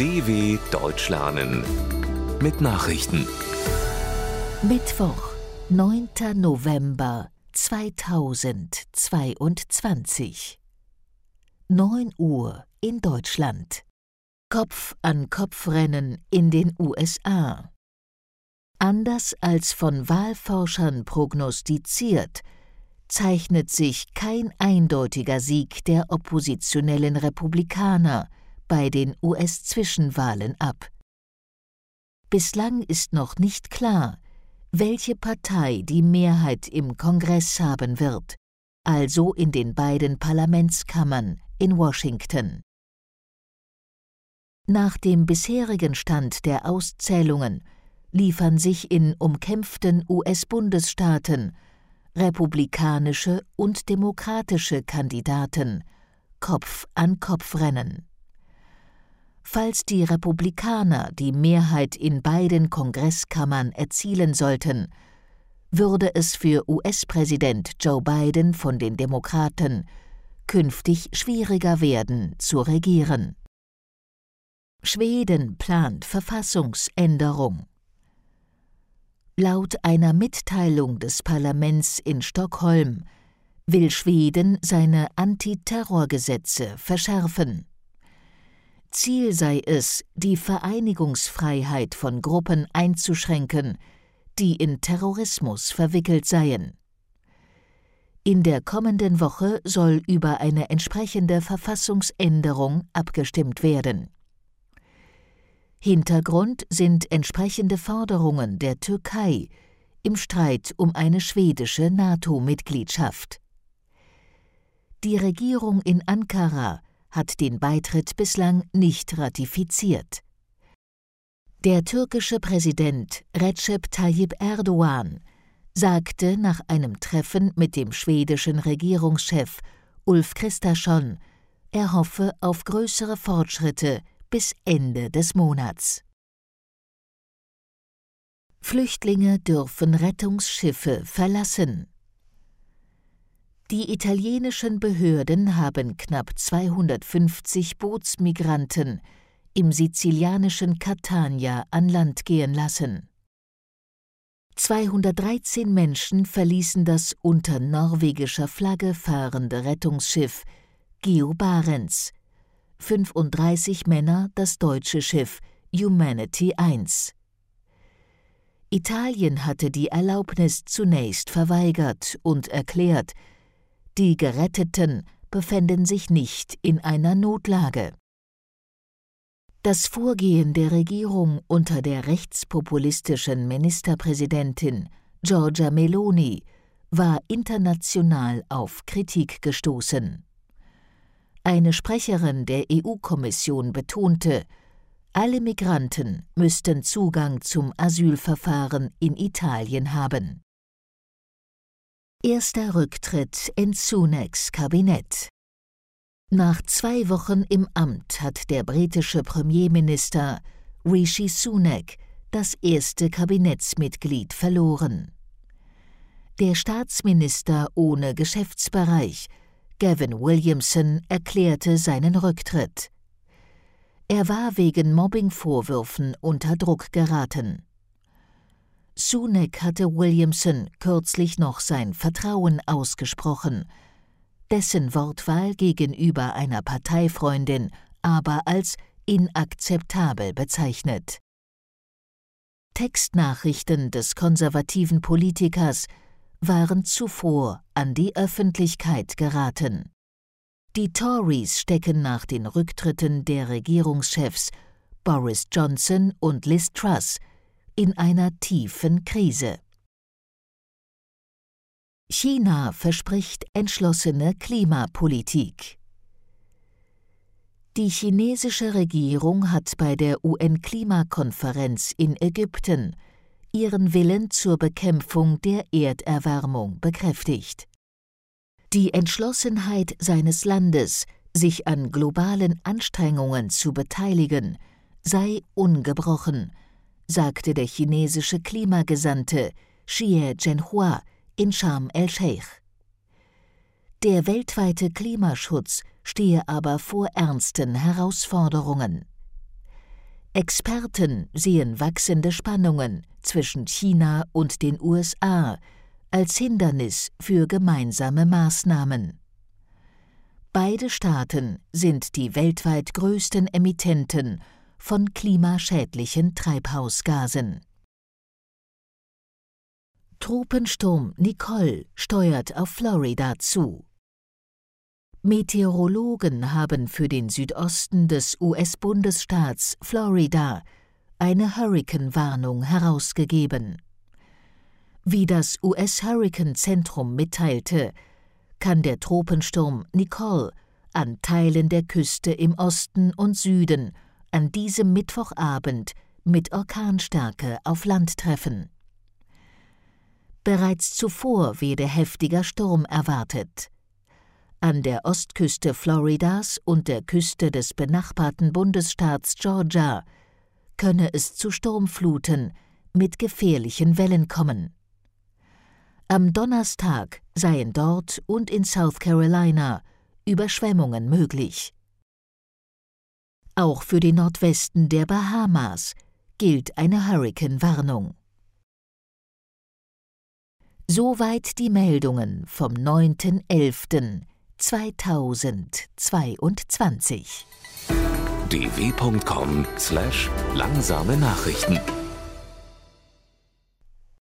DW Deutsch lernen mit Nachrichten. Mittwoch, 9. November 2022. 9 Uhr in Deutschland. Kopf an Kopf Rennen in den USA. Anders als von Wahlforschern prognostiziert, zeichnet sich kein eindeutiger Sieg der oppositionellen Republikaner bei den US-Zwischenwahlen ab. Bislang ist noch nicht klar, welche Partei die Mehrheit im Kongress haben wird, also in den beiden Parlamentskammern in Washington. Nach dem bisherigen Stand der Auszählungen liefern sich in umkämpften US-Bundesstaaten republikanische und demokratische Kandidaten Kopf an Kopf rennen. Falls die Republikaner die Mehrheit in beiden Kongresskammern erzielen sollten, würde es für US-Präsident Joe Biden von den Demokraten künftig schwieriger werden zu regieren. Schweden plant Verfassungsänderung. Laut einer Mitteilung des Parlaments in Stockholm will Schweden seine Antiterrorgesetze verschärfen. Ziel sei es, die Vereinigungsfreiheit von Gruppen einzuschränken, die in Terrorismus verwickelt seien. In der kommenden Woche soll über eine entsprechende Verfassungsänderung abgestimmt werden. Hintergrund sind entsprechende Forderungen der Türkei im Streit um eine schwedische NATO-Mitgliedschaft. Die Regierung in Ankara hat den Beitritt bislang nicht ratifiziert. Der türkische Präsident Recep Tayyip Erdogan sagte nach einem Treffen mit dem schwedischen Regierungschef Ulf Kristersson, er hoffe auf größere Fortschritte bis Ende des Monats. Flüchtlinge dürfen Rettungsschiffe verlassen. Die italienischen Behörden haben knapp 250 Bootsmigranten im sizilianischen Catania an Land gehen lassen. 213 Menschen verließen das unter norwegischer Flagge fahrende Rettungsschiff Geo Barents, 35 Männer das deutsche Schiff Humanity I. Italien hatte die Erlaubnis zunächst verweigert und erklärt, die Geretteten befänden sich nicht in einer Notlage. Das Vorgehen der Regierung unter der rechtspopulistischen Ministerpräsidentin Giorgia Meloni war international auf Kritik gestoßen. Eine Sprecherin der EU-Kommission betonte, alle Migranten müssten Zugang zum Asylverfahren in Italien haben. Erster Rücktritt in Sunaks Kabinett. Nach zwei Wochen im Amt hat der britische Premierminister Rishi Sunak das erste Kabinettsmitglied verloren. Der Staatsminister ohne Geschäftsbereich, Gavin Williamson, erklärte seinen Rücktritt. Er war wegen Mobbingvorwürfen unter Druck geraten. Sunak hatte Williamson kürzlich noch sein Vertrauen ausgesprochen, dessen Wortwahl gegenüber einer Parteifreundin aber als inakzeptabel bezeichnet. Textnachrichten des konservativen Politikers waren zuvor an die Öffentlichkeit geraten. Die Tories stecken nach den Rücktritten der Regierungschefs Boris Johnson und Liz Truss in einer tiefen Krise. China verspricht entschlossene Klimapolitik. Die chinesische Regierung hat bei der UN-Klimakonferenz in Ägypten ihren Willen zur Bekämpfung der Erderwärmung bekräftigt. Die Entschlossenheit seines Landes, sich an globalen Anstrengungen zu beteiligen, sei ungebrochen, sagte der chinesische Klimagesandte Xie Zhenhua in Sharm el-Sheikh. Der weltweite Klimaschutz stehe aber vor ernsten Herausforderungen. Experten sehen wachsende Spannungen zwischen China und den USA als Hindernis für gemeinsame Maßnahmen. Beide Staaten sind die weltweit größten Emittenten von klimaschädlichen Treibhausgasen. Tropensturm Nicole steuert auf Florida zu. Meteorologen haben für den Südosten des US-Bundesstaats Florida eine Hurrikanwarnung herausgegeben. Wie das US-Hurrikanzentrum mitteilte, kann der Tropensturm Nicole an Teilen der Küste im Osten und Süden an diesem Mittwochabend mit Orkanstärke auf Land treffen. Bereits zuvor werde heftiger Sturm erwartet. An der Ostküste Floridas und der Küste des benachbarten Bundesstaats Georgia könne es zu Sturmfluten mit gefährlichen Wellen kommen. Am Donnerstag seien dort und in South Carolina Überschwemmungen möglich. Auch für den Nordwesten der Bahamas gilt eine Hurrikanwarnung. Soweit die Meldungen vom 9.11.2022. dw.com/langsame Nachrichten